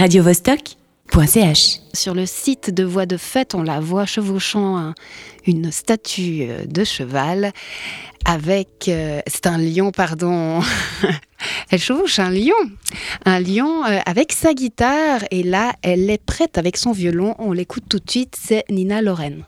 radiovostok.ch. Sur le site de Voix de Fête, on la voit chevauchant un- une statue euh, de cheval avec. euh, c'est un lion, pardon. elle chevauche un lion. Un lion euh, avec sa guitare. Et là, elle est prête avec son violon. On l'écoute tout de suite. C'est Nina Lorraine.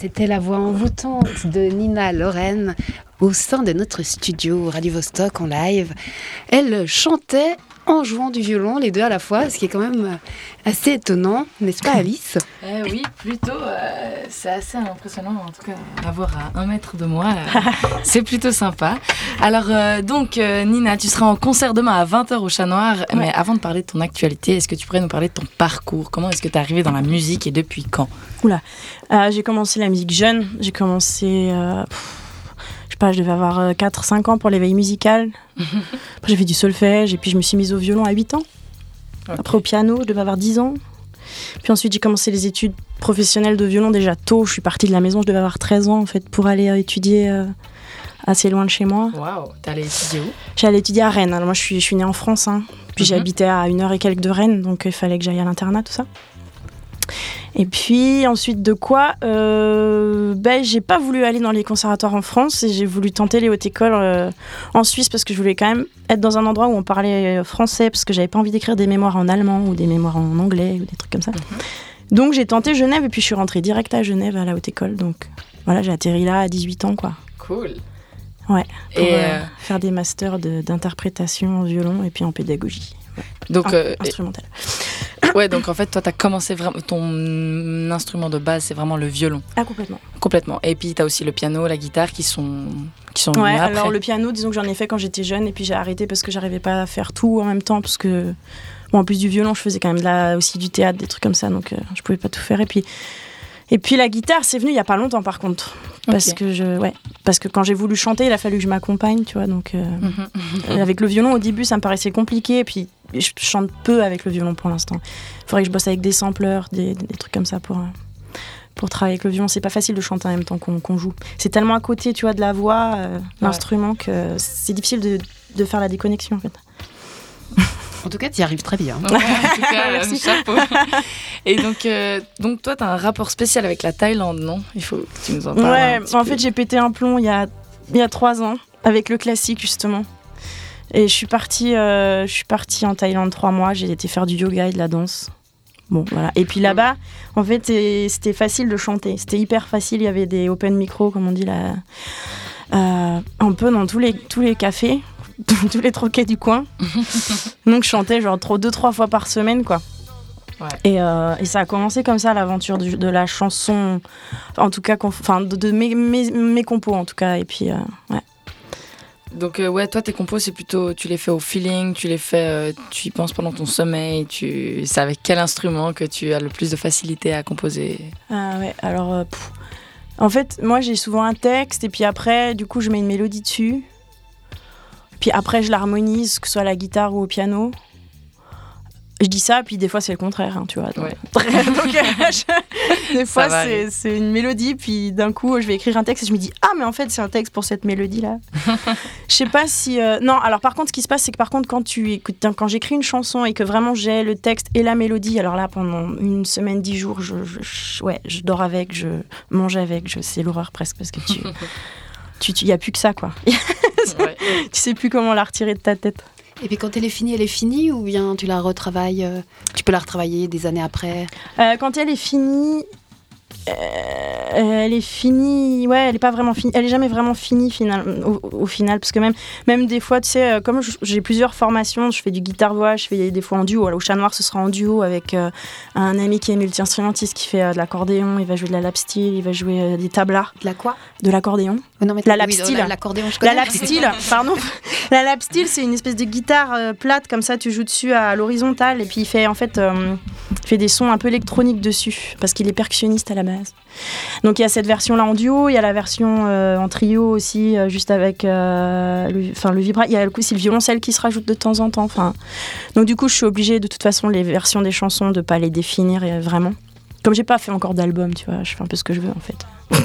C'était la, voix envoûtante de Nina Lorraine au sein de notre studio Radio Vostok en live. Elle chantait en jouant du violon, les deux à la fois, ce qui est quand même assez étonnant, n'est-ce pas Alice? Eh oui, plutôt. euh, c'est assez impressionnant, en tout cas, à voir à un mètre de moi. euh, c'est plutôt sympa. Alors, euh, donc, euh, Nina, tu seras en concert demain à 20h au Chat Noir. Mais avant de parler de ton actualité, est-ce que tu pourrais nous parler de ton parcours? Comment est-ce que tu es arrivé dans la musique et depuis quand? Euh, j'ai commencé la musique jeune. J'ai commencé, pff, je sais pas, je devais avoir 4-5 ans pour l'éveil musical. Après, j'ai fait du solfège et puis je me suis mise au violon à 8 ans. Après au piano, je devais avoir 10 ans. Puis ensuite, j'ai commencé les études professionnelles de violon déjà tôt. Je suis partie de la maison, je devais avoir 13 ans en fait pour aller euh, étudier euh, assez loin de chez moi. Waouh, t'es allé étudier où? J'allais étudier à Rennes. Alors moi, je suis, je suis née en France. hein. Puis Mhm. j'habitais à une heure et quelques de Rennes, donc il fallait que j'aille à l'internat, tout ça. Et puis ensuite de quoi euh, ben, J'ai pas voulu aller dans les conservatoires en France et j'ai voulu tenter les hautes écoles euh, en Suisse parce que je voulais quand même être dans un endroit où on parlait français parce que j'avais pas envie d'écrire des mémoires en allemand ou des mémoires en anglais ou des trucs comme ça. Donc j'ai tenté Genève et puis je suis rentrée direct à Genève à la haute école. Donc voilà, j'ai atterri là à 18 ans quoi. Cool. Ouais. Pour Et, euh, euh, faire des masters de- d'interprétation en violon et puis en pédagogie Donc, in- euh, instrumentale. ouais, donc en fait, toi, t'as commencé vraiment. Ton instrument de base, c'est vraiment le violon, Ah complètement. complètement. Et puis, t'as aussi le piano, la guitare qui sont, qui sont Ouais, après. alors le piano, disons que j'en ai fait quand j'étais jeune et puis j'ai arrêté parce que j'arrivais pas à faire tout en même temps parce que bon, en plus du violon, je faisais quand même de la, aussi du théâtre, des trucs comme ça, donc euh, je pouvais pas tout faire. Et puis et puis la guitare, c'est venu il y a pas longtemps par contre, parce que je ouais, parce que quand j'ai voulu chanter, il a fallu que je m'accompagne, tu vois, donc euh, Mhm. avec le violon au début, ça me paraissait compliqué et puis je chante peu avec le violon pour l'instant. Il faudrait que je bosse avec des sampleurs, des, des trucs comme ça pour euh, pour travailler avec le violon, c'est pas facile de chanter en même temps qu'on joue. C'est tellement à côté, tu vois, de la voix, euh, l'instrument, que c'est difficile de, de faire la déconnexion, en fait. En tout cas, tu y arrives très bien. Ouais, en tout cas, Merci. chapeau. Et donc, euh, donc toi, tu as un rapport spécial avec la Thaïlande, non? Il faut que tu nous en parles. Ouais, un petit en peu. fait, j'ai pété un plomb il y a, il y a trois ans, avec le classique, justement. Et je suis partie, euh, je suis partie en Thaïlande trois mois, j'ai été faire du yoga et de la danse. Bon, voilà. Et puis là-bas, en fait, c'était facile de chanter. C'était hyper facile. Il y avait des open micro, comme on dit là, euh, un peu dans tous les, tous les cafés, tous les troquets du coin. Donc, je chantais genre trop, deux, trois fois par semaine, quoi. Ouais. Et, euh, et ça a commencé comme ça, l'aventure de la chanson, en tout cas, enfin, de, de mes, mes, mes compos, en tout cas. Et puis, ouais. Donc, euh, ouais, toi, tes compos, c'est plutôt. Tu les fais au feeling, tu les fais. euh, tu y penses pendant ton sommeil, tu. C'est avec quel instrument que tu as le plus de facilité à composer? Ah ouais, alors. euh. En fait, moi j'ai souvent un texte et puis après, du coup, je mets une mélodie dessus. Puis après, je l'harmonise, que ce soit à la guitare ou au piano. Je dis ça, puis des fois c'est le contraire, hein, tu vois. Donc, Ouais. donc, je- des fois c'est une mélodie, puis d'un coup je vais écrire un texte et je me dis ah mais en fait c'est un texte pour cette mélodie là. je sais pas si euh, non. Alors par contre, ce qui se passe, c'est que par contre quand tu écoutes, quand j'écris une chanson et que vraiment j'ai le texte et la mélodie, alors là pendant une semaine, dix jours, je, ouais, je dors avec, je mange avec, je c'est l'horreur presque parce que tu tu tu y a plus que ça quoi. Tu sais plus comment la retirer de ta tête. Et puis quand elle est finie, elle est finie ou bien tu la retravailles euh, Tu peux la retravailler des années après? Euh, quand elle est finie, elle est finie. Ouais, elle est pas vraiment finie. Elle est jamais vraiment finie final, au, au final, parce que même, même des fois, tu sais, euh, comme j'ai plusieurs formations, je fais du guitare voix, je fais des fois en duo. Alors, au Chat Noir, ce sera en duo avec euh, un ami qui est multi-instrumentiste, qui fait euh, de l'accordéon. Il va jouer de la lap steel, il va jouer euh, des tablas, De la quoi? De l'accordéon. Oh non, mais La lap steel. la- L'accordéon, je La connais. lap steel, pardon. La lap steel, c'est une espèce de guitare euh, plate comme ça, tu joues dessus à l'horizontale et puis il fait en fait euh, fait des sons un peu électroniques dessus parce qu'il est percussionniste à la base. Donc il y a cette version là en duo, il y a la version euh, en trio aussi euh, juste avec euh, le enfin le vibra, il y a le coup c'est le violoncelle qui se rajoute de temps en temps enfin. Donc du coup, je suis obligée de toute façon les versions des chansons de pas les définir euh, vraiment. Comme j'ai pas fait encore d'album, tu vois, je fais un peu ce que je veux en fait.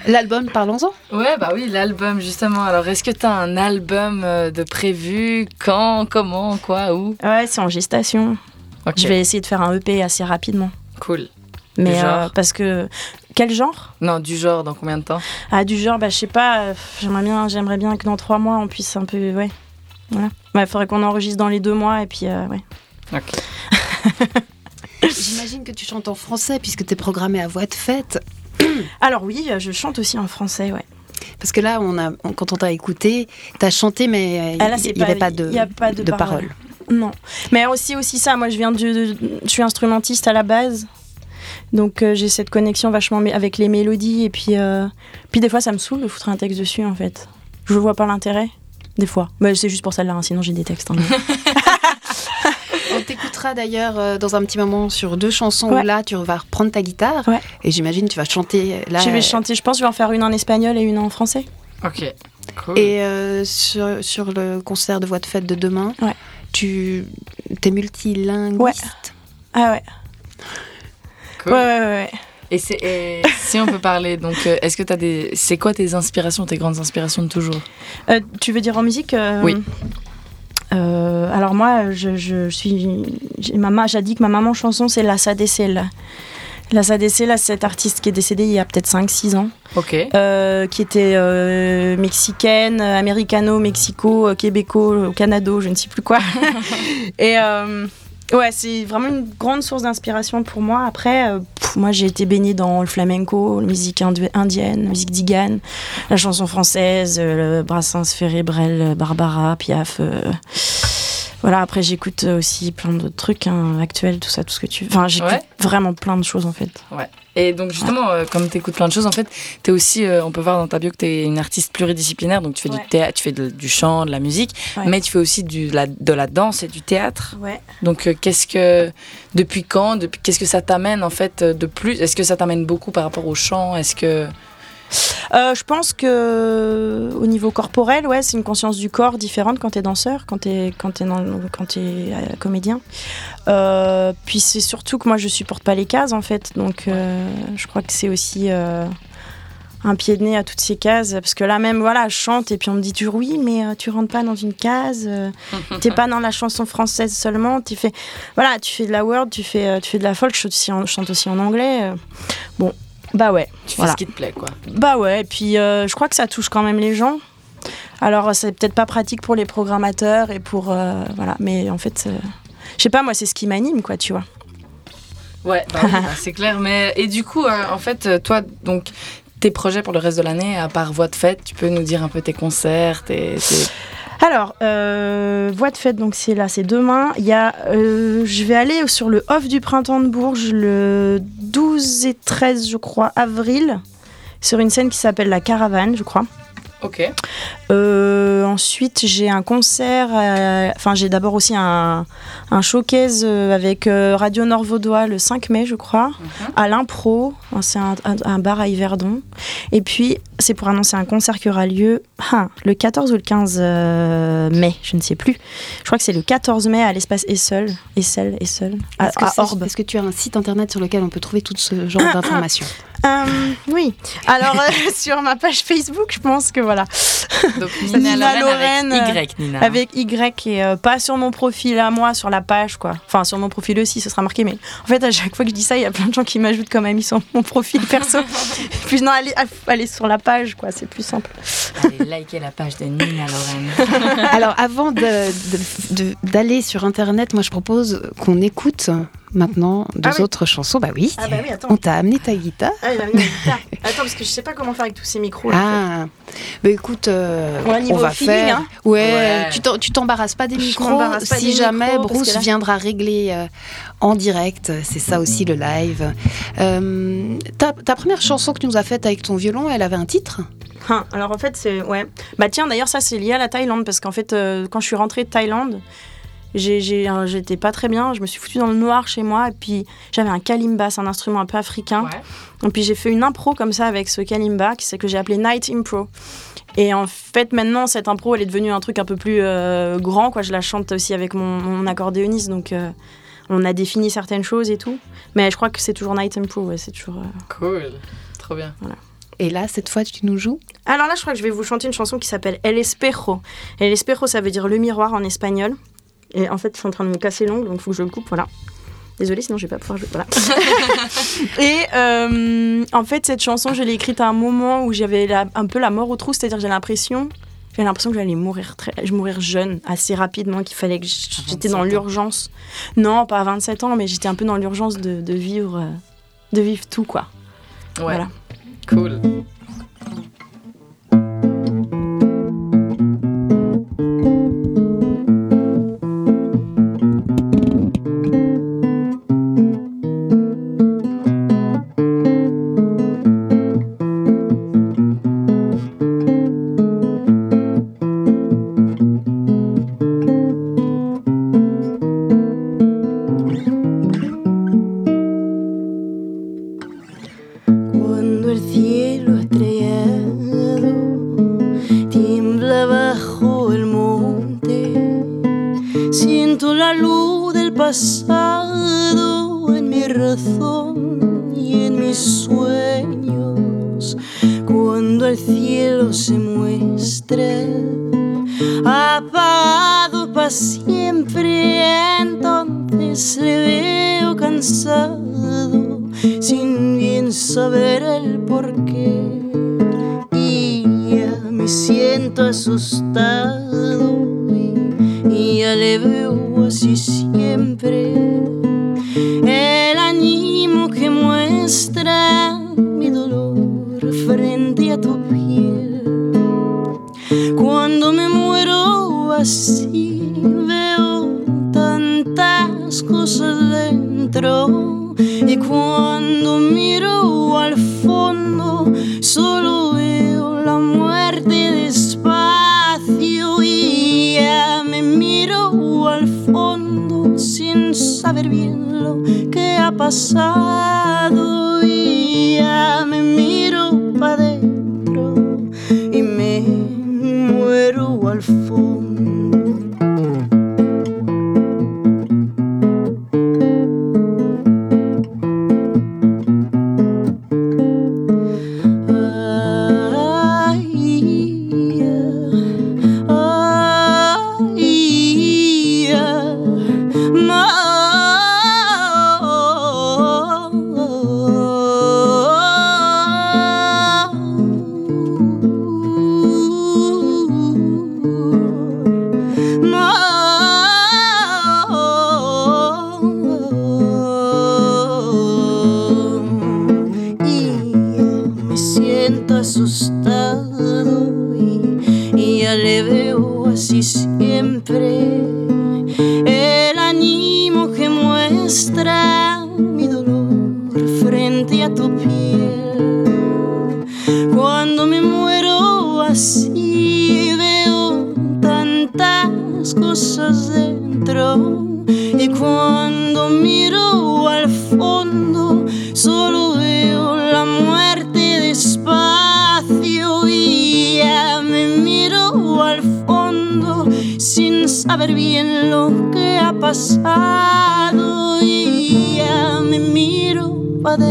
L'album, parlons-en. Ouais, bah oui, l'album, justement. Alors, est-ce que tu as un album de prévu? Quand? Comment? Quoi? Où? Ouais, c'est en gestation. Je vais essayer de faire un EP assez rapidement. Cool. Mais genre euh, parce que quel genre? Non, du genre, dans combien de temps? Ah du genre bah je sais pas. euh, j'aimerais bien j'aimerais bien que dans trois mois on puisse un peu ouais voilà. Ouais, faudrait qu'on enregistre dans les deux mois et puis euh, ouais. Ok. J'imagine que tu chantes en français puisque tu es programmé à voix de fête. Alors oui, je chante aussi en français ouais. Parce que là, on a, on- quand on t'a écouté, tu as chanté, mais Ah, là, il n'y avait pas de, il y a pas de, de paroles. Non. Mais aussi aussi ça. Moi je viens du de- je suis instrumentiste à la base. Donc euh, j'ai cette connexion vachement avec les mélodies et puis euh, puis des fois ça me saoule de foutre un texte dessus en fait. Je vois pas l'intérêt. Des fois. Mais c'est juste pour celle-là, hein, sinon j'ai des textes. hein. On t'écoutera d'ailleurs euh, dans un petit moment sur deux chansons Ouais. où là, tu vas reprendre ta guitare. Ouais. Et j'imagine tu vas chanter là. je vais chanter, je pense je vais en faire une en espagnol et une en français. Ok. Cool. Et euh, sur, sur le concert de voix de fête de demain, Ouais. Tu es multilinguiste. Ah ouais. Cool. Ouais, ouais, ouais, ouais. Et, si on peut parler, donc, euh, est-ce que tu as des. C'est quoi tes inspirations, tes grandes inspirations de toujours? Euh, tu veux dire en musique euh, Oui. euh, alors moi, je, je suis, j'ai ma, j'ai dit que ma maman chanson, c'est la Sadecel. La Sadecel, là, c'est cette artiste qui est décédée il y a peut-être 5-6 ans, Ok. euh, qui était euh, mexicaine, américano, mexico, euh, québéco, canado, je ne sais plus quoi. Et euh, ouais, c'est vraiment une grande source d'inspiration pour moi. Après, pff, moi, j'ai été baignée dans le flamenco, la musique indienne, la musique d'Igan, la chanson française, le Brassens, Ferré, Brel, Barbara, Piaf. Euh, voilà, après j'écoute aussi plein d'autres trucs hein, actuels, tout ça, tout ce que tu... Enfin, j'écoute Ouais. vraiment plein de choses en fait. Et donc justement, euh, comme tu écoutes plein de choses, en fait, tu es aussi, euh, on peut voir dans ta bio que tu es une artiste pluridisciplinaire, donc tu fais Ouais. du théâtre, tu fais de- du chant, de la musique, Ouais. mais tu fais aussi du, la, de la danse et du théâtre. Ouais. Donc euh, qu'est-ce que, depuis quand, depuis, qu'est-ce que ça t'amène en fait euh, de plus? Est-ce que ça t'amène beaucoup par rapport au chant? Est-ce que Euh, je pense que au niveau corporel, ouais, c'est une conscience du corps différente quand t'es danseur, quand t'es quand t'es dans- quand t'es euh, comédien. Euh, puis c'est surtout que moi je supporte pas les cases en fait, donc euh, je crois que c'est aussi euh, un pied de nez à toutes ces cases, parce que là même voilà, je chante et puis on me dit toujours oui, mais euh, tu rentres pas dans une case, euh, t'es pas dans la chanson française seulement, tu fais voilà, tu fais de la world, tu fais euh, tu fais de la folk, je chante aussi en, anglais. euh. bon, bah ouais. tu fais ce qui te plaît quoi Bah ouais, et puis euh, je crois que ça touche quand même les gens. Alors c'est peut-être pas pratique pour les programmateurs et pour euh, voilà, mais en fait, euh, je sais pas moi, c'est ce qui m'anime quoi, tu vois. Ouais, bah bah, c'est clair. Mais et du coup, euh, en fait, toi, donc tes projets pour le reste de l'année, à part voix de fête, tu peux nous dire un peu tes concerts, tes, tes- Alors, euh, voix de fête, donc c'est là, c'est demain. Il y a, euh, je vais aller sur le off du printemps de Bourges le 12 et 13, je crois, avril, sur une scène qui s'appelle la Caravane, je crois. Ok. Euh, ensuite, j'ai un concert. euh, Enfin, j'ai d'abord aussi un, un showcase avec Radio Nord Vaudois le 5 mai, je crois, Mhm. à l'impro. C'est un, un- un bar à Yverdon. Et puis, c'est pour annoncer un concert qui aura lieu ah, le 14 ou le 15 euh, mai, je ne sais plus. Je crois que c'est le 14 mai à l'espace Essel, Essel, Essel, à, Est-ce que, à Orbe. est-ce que tu as un site internet sur lequel on peut trouver tout ce genre Ah, ah. d'informations Euh, oui. Alors, euh, sur ma page Facebook, je pense que voilà. Donc Nina Nina, Lorraine, Lorraine avec Y, Nina. Avec Y et euh, pas sur mon profil à moi, sur la page quoi. Enfin sur mon profil aussi, ce sera marqué. Mais en fait, à chaque fois que je dis ça, il y a plein de gens qui m'ajoutent comme ami sur mon profil perso. Puis non, allez, allez sur la page quoi, c'est plus simple. Allez, likez la page de Nina Lorraine. Alors, avant de- de- de- d'aller sur internet, moi je propose qu'on écoute maintenant deux Ah oui. autres chansons. Bah oui. Ah bah oui, attends. On t'a amené ta guitare. Ah, il a la guitare. Attends, parce que je sais pas comment faire avec tous ces micros. là, Ah, bah écoute, euh, Ouais, niveau on va feeling, faire. hein. Ouais, Ouais. tu t'embarrasses pas des micros. pas si des jamais micros, Bruce là- viendra régler euh, en direct, c'est ça aussi le live. Euh, ta, ta première chanson que tu nous as faite avec ton violon, elle avait un titre? Hein, alors en fait, c'est. Ouais. Bah tiens, d'ailleurs, ça c'est lié à la Thaïlande, parce qu'en fait, euh, quand je suis rentrée de Thaïlande, euh, j'étais pas très bien, je me suis foutue dans le noir chez moi, et puis j'avais un kalimba, c'est un instrument un peu africain. Ouais. Et puis j'ai fait une impro comme ça avec ce kalimba, qui c'est que j'ai appelé Night Impro. Et en fait, maintenant, cette impro, elle est devenue un truc un peu plus euh, grand. Quoi. Je la chante aussi avec mon, mon accordéoniste, donc euh, on a défini certaines choses et tout. Mais je crois que c'est toujours Night Impro, ouais, c'est toujours... euh. Cool. Trop bien. Et là, cette fois, tu nous joues? Alors là, je crois que je vais vous chanter une chanson qui s'appelle El Espejo. El Espejo, ça veut dire le miroir en espagnol. Et en fait, je suis en train de me casser l'ongle, donc il faut que je le coupe, voilà. Désolée, sinon je vais pas pouvoir jouer. Voilà. et euh, en fait, cette chanson, je l'ai écrite à un moment où j'avais la- un peu la mort au trou, c'est-à-dire j'ai l'impression, j'ai l'impression que j'allais mourir très, je mourir jeune, assez rapidement, qu'il fallait que j'étais 27 dans ans. l'urgence. Non, pas à 27 ans, mais j'étais un peu dans l'urgence de, de vivre, euh, de vivre tout quoi. Ouais. Voilà. Cool. Siempre. Entonces le veo cansado, sin bien saber el porqué. Lo que ha pasado saber bien lo que ha pasado y ya me miro para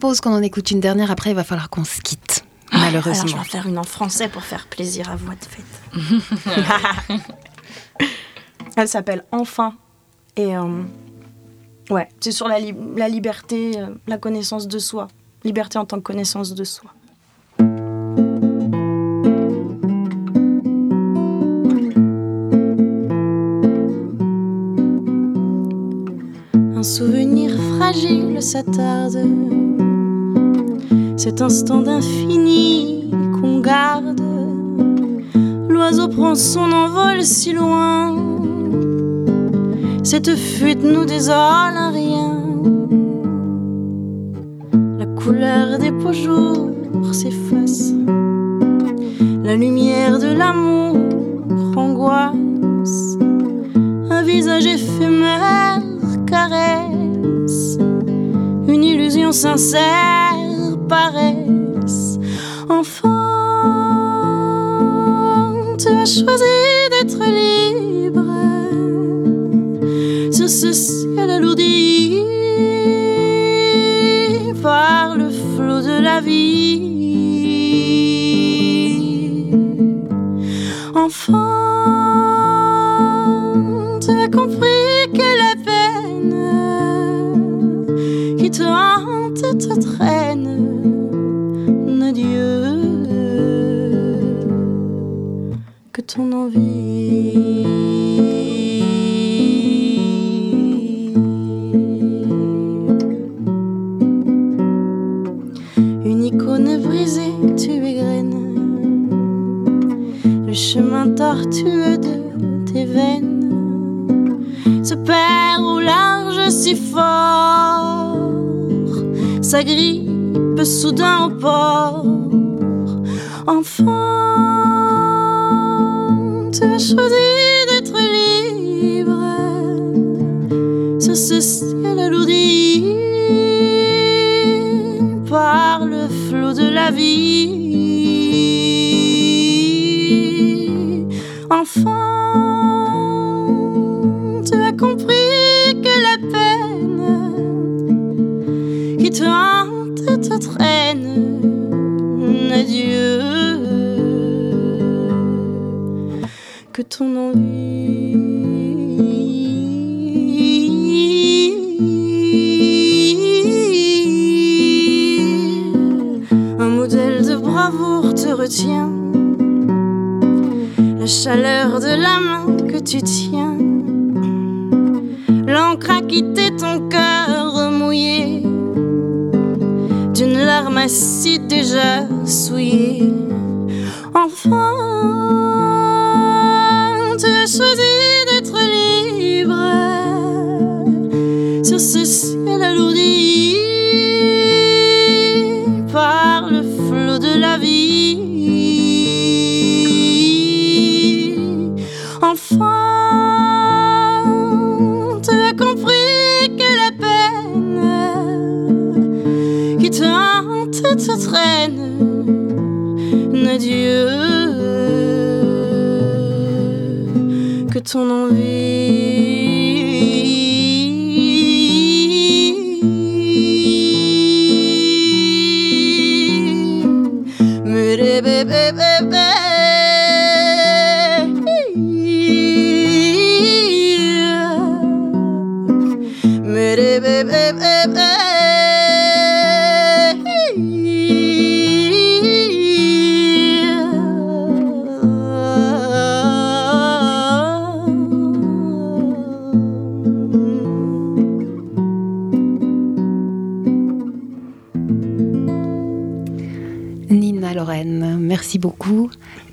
propose qu'on en écoute une dernière, après il va falloir qu'on se quitte, Alors, je malheureusement. vais faire une en français pour faire plaisir à voix de fête. Elle s'appelle Enfin. Et euh, ouais, c'est sur la, li- la liberté, euh, la connaissance de soi. Liberté en tant que connaissance de soi. Un souvenir fragile s'attarde. Cet instant d'infini qu'on garde. L'oiseau prend son envol si loin. Cette fuite nous désole un rien. La couleur des beaux jours s'efface. La lumière de l'amour angoisse. Un visage éphémère caresse. Une illusion sincère paresse. Enfant, tu as choisi d'être libre sur ce ciel alourdi par le flot de la vie. Enfant, tu as compris que la peine qui te hante te traîne ton envie. Une icône brisée, tu égrènes le chemin tortueux de tes veines, se perd au large si fort, s'agrippe soudain au port. Enfant tu as choisi d'être libre sur ce ciel alourdi par le flot de la vie. Enfin, tu as compris que la peine qui te hante te traîne. Ton envie. Un modèle de bravoure te retient la chaleur de la main que tu tiens. L'encre a quitté ton cœur mouillé d'une larme acide déjà souillée. Enfin, baby.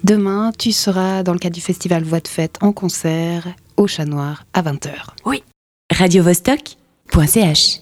Demain, tu seras dans le cadre du festival Voix de Fête en concert au Chat Noir à 20h. radiovostok.ch